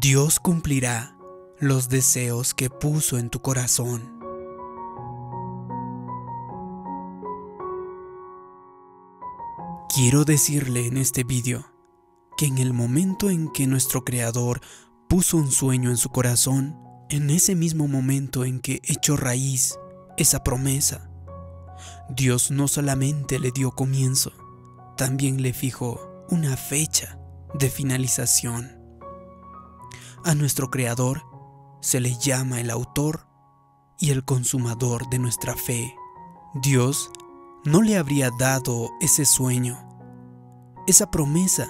Dios cumplirá los deseos que puso en tu corazón. Quiero decirle en este vídeo que en el momento en que nuestro Creador puso un sueño en su corazón, en ese mismo momento en que echó raíz esa promesa, Dios no solamente le dio comienzo, también le fijó una fecha de finalización. A nuestro Creador se le llama el autor y el consumador de nuestra fe. Dios no le habría dado ese sueño. Esa promesa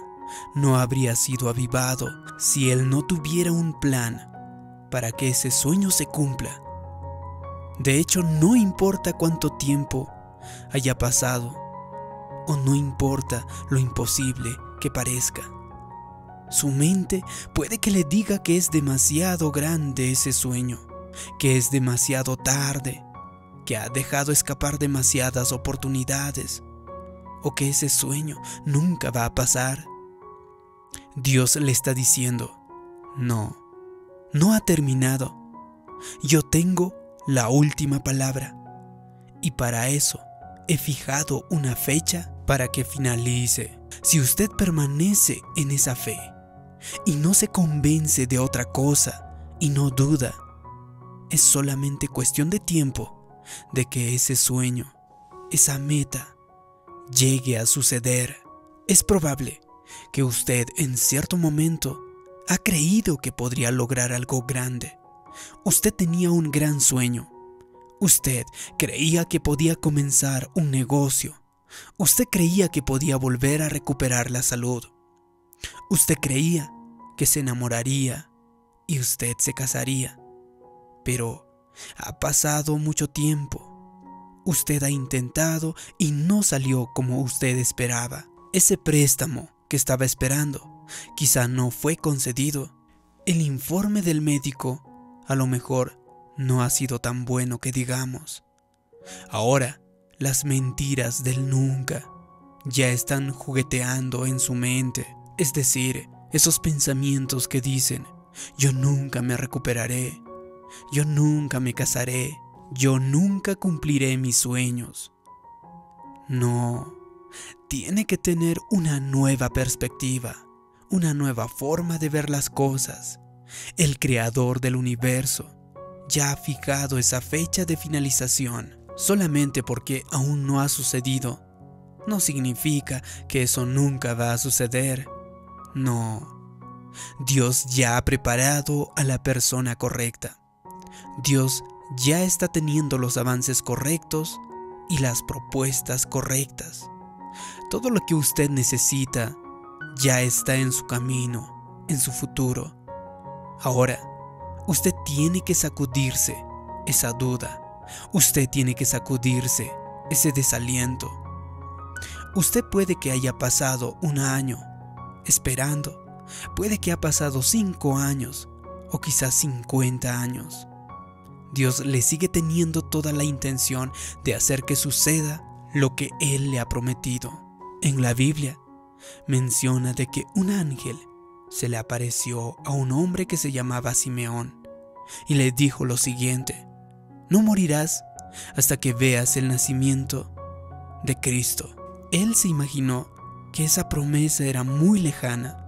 no habría sido avivado si Él no tuviera un plan para que ese sueño se cumpla. De hecho, no importa cuánto tiempo haya pasado, o no importa lo imposible que parezca. Su mente puede que le diga que es demasiado grande ese sueño, que es demasiado tarde, que ha dejado escapar demasiadas oportunidades, o que ese sueño nunca va a pasar. Dios le está diciendo, no, no ha terminado. Yo tengo la última palabra. Y para eso he fijado una fecha para que finalice. Si usted permanece en esa fe, y no se convence de otra cosa y no duda. Es solamente cuestión de tiempo de que ese sueño, esa meta, llegue a suceder. Es probable que usted en cierto momento ha creído que podría lograr algo grande. Usted tenía un gran sueño. Usted creía que podía comenzar un negocio. Usted creía que podía volver a recuperar la salud. Usted creía que se enamoraría y usted se casaría. Pero ha pasado mucho tiempo. Usted ha intentado y no salió como usted esperaba. Ese préstamo que estaba esperando quizá no fue concedido. El informe del médico a lo mejor no ha sido tan bueno que digamos. Ahora, las mentiras del nunca ya están jugueteando en su mente. Es decir, esos pensamientos que dicen, yo nunca me recuperaré, yo nunca me casaré, yo nunca cumpliré mis sueños. No, tiene que tener una nueva perspectiva, una nueva forma de ver las cosas. El creador del universo ya ha fijado esa fecha de finalización. Solamente porque aún no ha sucedido, no significa que eso nunca va a suceder. No. Dios ya ha preparado a la persona correcta. Dios ya está teniendo los avances correctos y las propuestas correctas. Todo lo que usted necesita ya está en su camino, en su futuro. Ahora, usted tiene que sacudirse esa duda. Usted tiene que sacudirse ese desaliento. Usted puede que haya pasado un año, esperando. Puede que ha pasado cinco años o quizás 50 años. Dios le sigue teniendo toda la intención de hacer que suceda lo que Él le ha prometido. En la Biblia menciona de que un ángel se le apareció a un hombre que se llamaba Simeón y le dijo lo siguiente, no morirás hasta que veas el nacimiento de Cristo. Él se imaginó que esa promesa era muy lejana.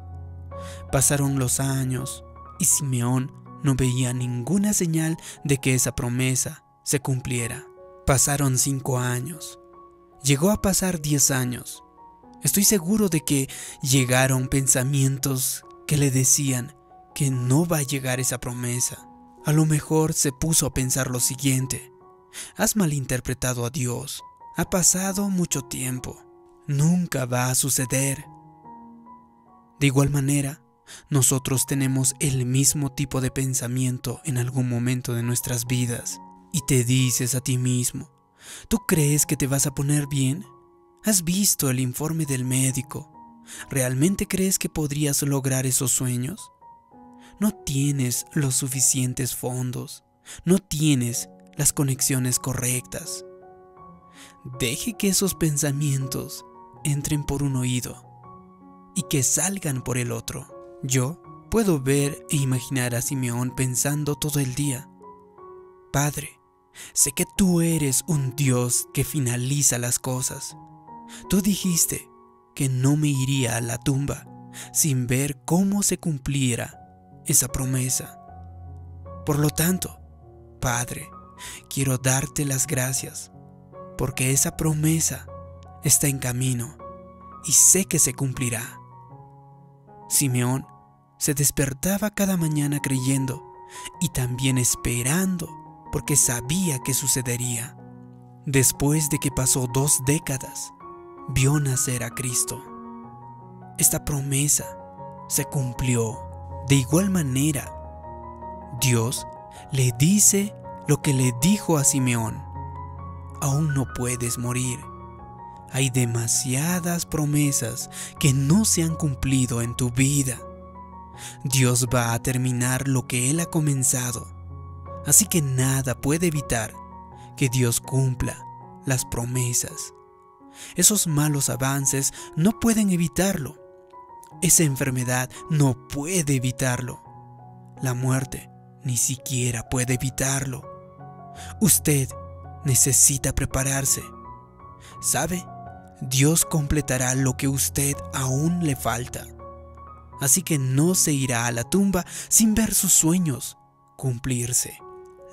Pasaron los años y Simeón no veía ninguna señal de que esa promesa se cumpliera. Pasaron cinco años. Llegó a pasar diez años. Estoy seguro de que llegaron pensamientos que le decían que no va a llegar esa promesa. A lo mejor se puso a pensar lo siguiente. Has malinterpretado a Dios. Ha pasado mucho tiempo nunca va a suceder. De igual manera, nosotros tenemos el mismo tipo de pensamiento en algún momento de nuestras vidas y te dices a ti mismo, ¿tú crees que te vas a poner bien? ¿Has visto el informe del médico? ¿Realmente crees que podrías lograr esos sueños? No tienes los suficientes fondos, no tienes las conexiones correctas. Deje que esos pensamientos entren por un oído y que salgan por el otro. Yo Puedo ver e imaginar a Simeón pensando todo el día, Padre, sé que tú eres un Dios que finaliza las cosas. Tú dijiste que no me iría a la tumba sin ver cómo se cumpliera esa promesa. Por lo tanto, Padre, quiero darte las gracias porque esa promesa está en camino y sé que se cumplirá. Simeón se despertaba cada mañana creyendo y también esperando porque sabía que sucedería. Después de que pasó dos décadas, vio nacer a Cristo. Esta promesa se cumplió. De igual manera, Dios le dice lo que le dijo a Simeón. Aún no puedes morir. Hay demasiadas promesas que no se han cumplido en tu vida. Dios va a terminar lo que Él ha comenzado. Así que nada puede evitar que Dios cumpla las promesas. Esos malos avances no pueden evitarlo. Esa enfermedad no puede evitarlo. La muerte ni siquiera puede evitarlo. Usted necesita prepararse. ¿Sabe? Dios completará lo que usted aún le falta. Así que no se irá a la tumba sin ver sus sueños cumplirse.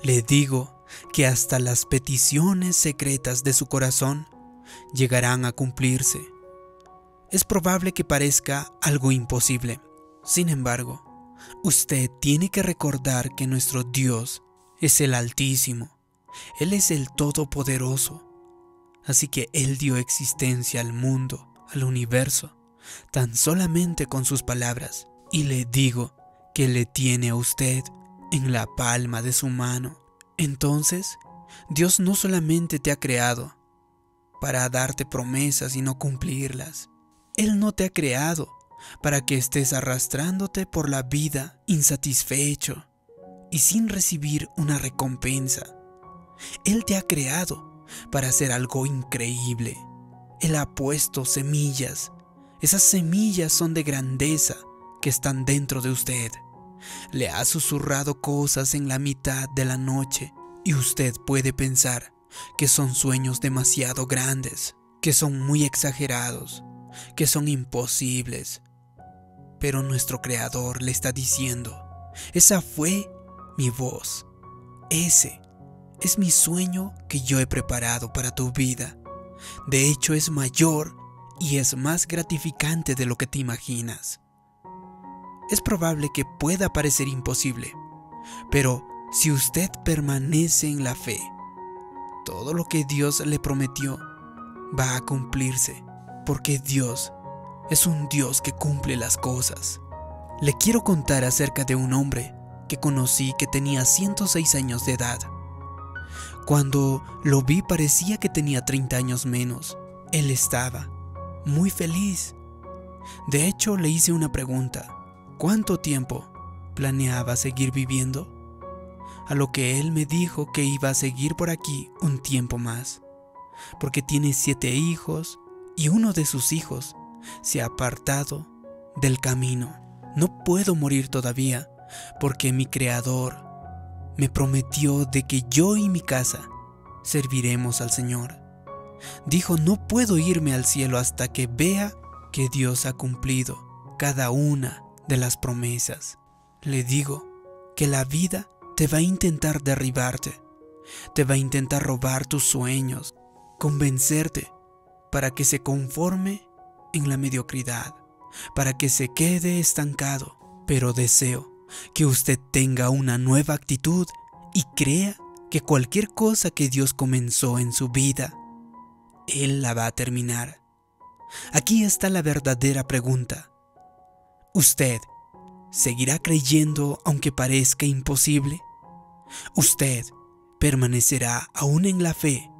Le digo que hasta las peticiones secretas de su corazón llegarán a cumplirse. Es probable que parezca algo imposible. Sin embargo, usted tiene que recordar que nuestro Dios es el Altísimo. Él es el Todopoderoso. Así que Él dio existencia al mundo, al universo, tan solamente con sus palabras. Y le digo que le tiene a usted en la palma de su mano. Entonces, Dios no solamente te ha creado para darte promesas y no cumplirlas. Él no te ha creado para que estés arrastrándote por la vida insatisfecho y sin recibir una recompensa. Él te ha creado para hacer algo increíble. Él ha puesto semillas. Esas semillas son de grandeza que están dentro de usted. Le ha susurrado cosas en la mitad de la noche y usted puede pensar que son sueños demasiado grandes, que son muy exagerados, que son imposibles. Pero nuestro Creador le está diciendo, esa fue mi voz, ese es mi sueño que yo he preparado para tu vida. De hecho es mayor y es más gratificante de lo que te imaginas es probable que pueda parecer imposible, pero si usted permanece en la fe, todo lo que Dios le prometió va a cumplirse, porque Dios es un Dios que cumple las cosas. Le quiero contar acerca de un hombre que conocí que tenía 106 años de edad. Cuando lo vi parecía que tenía 30 años menos. Él estaba muy feliz. De hecho, le hice una pregunta. ¿Cuánto tiempo planeaba seguir viviendo? A lo que él me dijo que iba a seguir por aquí un tiempo más, porque tiene siete hijos y uno de sus hijos se ha apartado del camino. No puedo morir todavía, porque mi Creador me prometió de que yo y mi casa serviremos al Señor. Dijo, no puedo irme al cielo hasta que vea que Dios ha cumplido cada una de las promesas. Le digo que la vida te va a intentar derribarte, te va a intentar robar tus sueños, convencerte para que se conforme en la mediocridad, para que se quede estancado. Pero deseo que usted tenga una nueva actitud y crea que cualquier cosa que Dios comenzó en su vida, Él la va a terminar. Aquí está la verdadera pregunta. ¿Usted seguirá creyendo aunque parezca imposible? ¿Usted permanecerá aún en la fe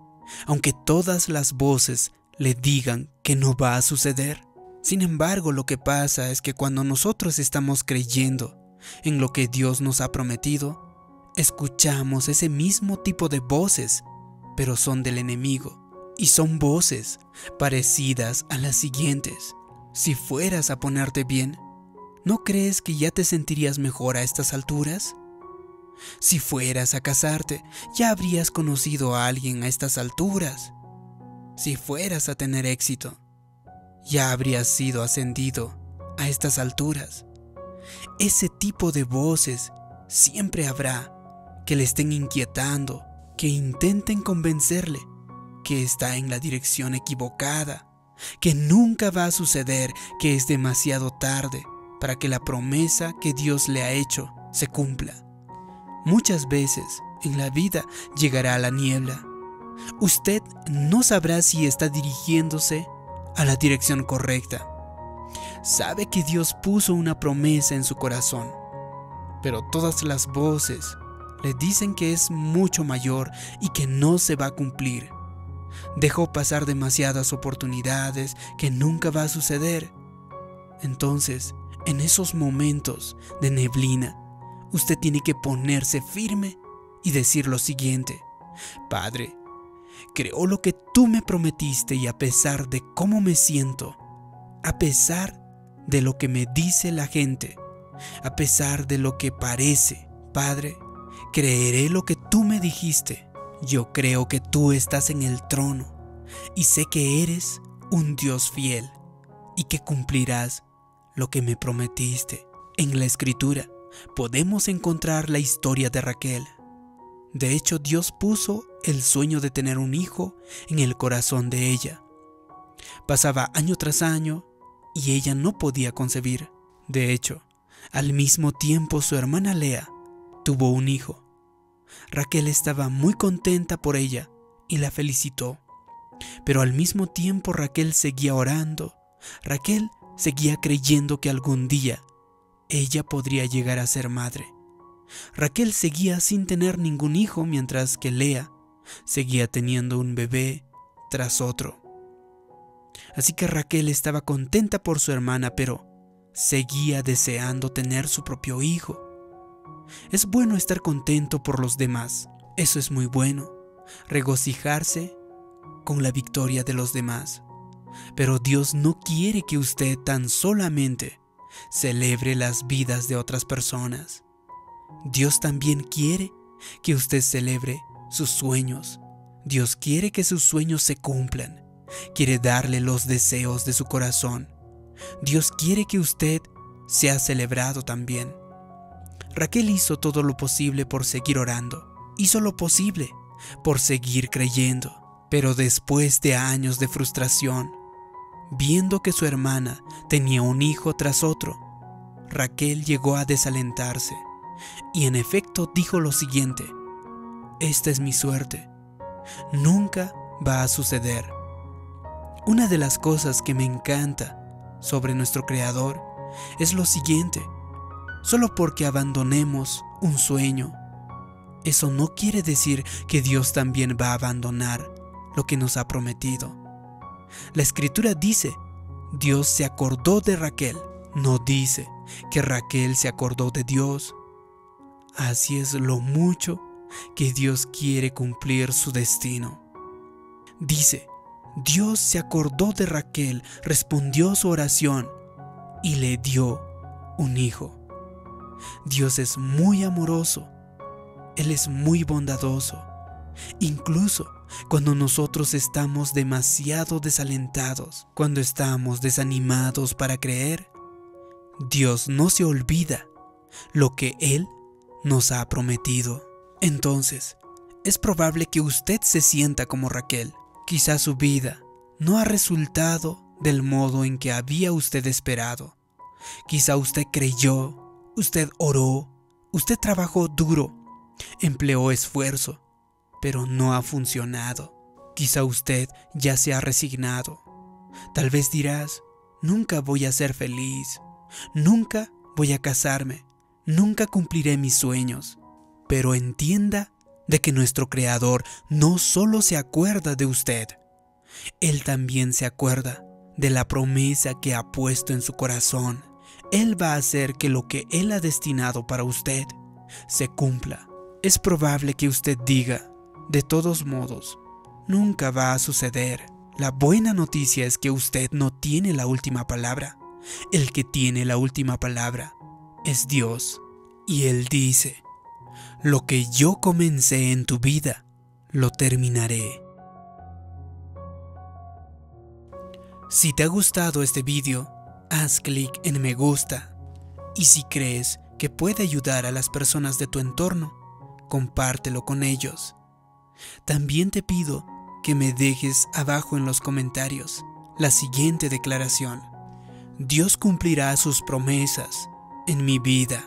aunque todas las voces le digan que no va a suceder? Sin embargo, lo que pasa es que cuando nosotros estamos creyendo en lo que Dios nos ha prometido, escuchamos ese mismo tipo de voces, pero son del enemigo, y son voces parecidas a las siguientes. Si fueras a ponerte bien, ¿no crees que ya te sentirías mejor a estas alturas? Si fueras a casarte, ya habrías conocido a alguien a estas alturas. Si fueras a tener éxito, ya habrías sido ascendido a estas alturas. Ese tipo de voces siempre habrá que le estén inquietando, que intenten convencerle que está en la dirección equivocada, que nunca va a suceder, que es demasiado tarde para que la promesa que Dios le ha hecho se cumpla. Muchas veces en la vida llegará la niebla. Usted no sabrá si está dirigiéndose a la dirección correcta. Sabe que Dios puso una promesa en su corazón, pero todas las voces le dicen que es mucho mayor y que no se va a cumplir. Dejó pasar demasiadas oportunidades que nunca va a suceder. Entonces, en esos momentos de neblina, usted tiene que ponerse firme y decir lo siguiente. Padre, creo lo que tú me prometiste y a pesar de cómo me siento, a pesar de lo que me dice la gente, a pesar de lo que parece, Padre, creeré lo que tú me dijiste. Yo creo que tú estás en el trono y sé que eres un Dios fiel y que cumplirás lo que me prometiste. En la escritura podemos encontrar la historia de Raquel. De hecho, Dios puso el sueño de tener un hijo en el corazón de ella. Pasaba año tras año y ella no podía concebir. De hecho, al mismo tiempo su hermana Lea tuvo un hijo. Raquel estaba muy contenta por ella y la felicitó. Pero al mismo tiempo Raquel seguía orando. Raquel seguía creyendo que algún día ella podría llegar a ser madre. Raquel seguía sin tener ningún hijo mientras que Lea seguía teniendo un bebé tras otro. Así que Raquel estaba contenta por su hermana, pero seguía deseando tener su propio hijo. Es bueno estar contento por los demás, eso es muy bueno, regocijarse con la victoria de los demás. Pero Dios no quiere que usted tan solamente celebre las vidas de otras personas. Dios también quiere que usted celebre sus sueños. Dios quiere que sus sueños se cumplan. Quiere darle los deseos de su corazón. Dios quiere que usted sea celebrado también. Raquel hizo todo lo posible por seguir orando. Hizo lo posible por seguir creyendo. Pero después de años de frustración, viendo que su hermana tenía un hijo tras otro, Raquel llegó a desalentarse y en efecto dijo lo siguiente, esta es mi suerte, nunca va a suceder. Una de las cosas que me encanta sobre nuestro Creador es lo siguiente, solo porque abandonemos un sueño, eso no quiere decir que Dios también va a abandonar lo que nos ha prometido. La escritura dice, Dios se acordó de Raquel, no dice que Raquel se acordó de Dios. Así es lo mucho que Dios quiere cumplir su destino. Dice, Dios se acordó de Raquel, respondió su oración y le dio un hijo. Dios es muy amoroso, Él es muy bondadoso. Incluso cuando nosotros estamos demasiado desalentados, cuando estamos desanimados para creer, Dios no se olvida lo que Él nos ha prometido. Entonces, es probable que usted se sienta como Raquel. Quizá su vida no ha resultado del modo en que había usted esperado. Quizá usted creyó, usted oró, usted trabajó duro, empleó esfuerzo, pero no ha funcionado. Quizá usted ya se ha resignado. Tal vez dirás, nunca voy a ser feliz, nunca voy a casarme, nunca cumpliré mis sueños. Pero entienda de que nuestro Creador no solo se acuerda de usted, Él también se acuerda de la promesa que ha puesto en su corazón. Él va a hacer que lo que Él ha destinado para usted se cumpla. Es probable que usted diga, de todos modos, nunca va a suceder. La buena noticia es que usted no tiene la última palabra. el que tiene la última palabra es Dios. Y Él dice, lo que yo comencé en tu vida, lo terminaré. Si te ha gustado este vídeo, haz clic en me gusta. Y si crees que puede ayudar a las personas de tu entorno, compártelo con ellos. También te pido que me dejes abajo en los comentarios la siguiente declaración. Dios cumplirá sus promesas en mi vida.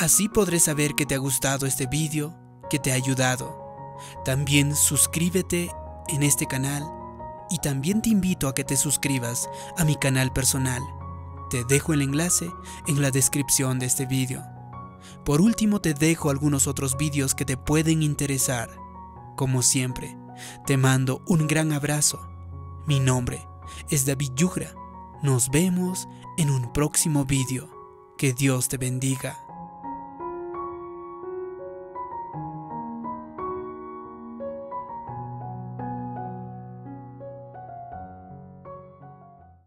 Así podré saber que te ha gustado este vídeo, que te ha ayudado. También suscríbete en este canal y también te invito a que te suscribas a mi canal personal. Te dejo el enlace en la descripción de este vídeo. Por último te dejo algunos otros vídeos que te pueden interesar. Como siempre, te mando un gran abrazo. Mi nombre es David Yugra. Nos vemos en un próximo vídeo. Que Dios te bendiga.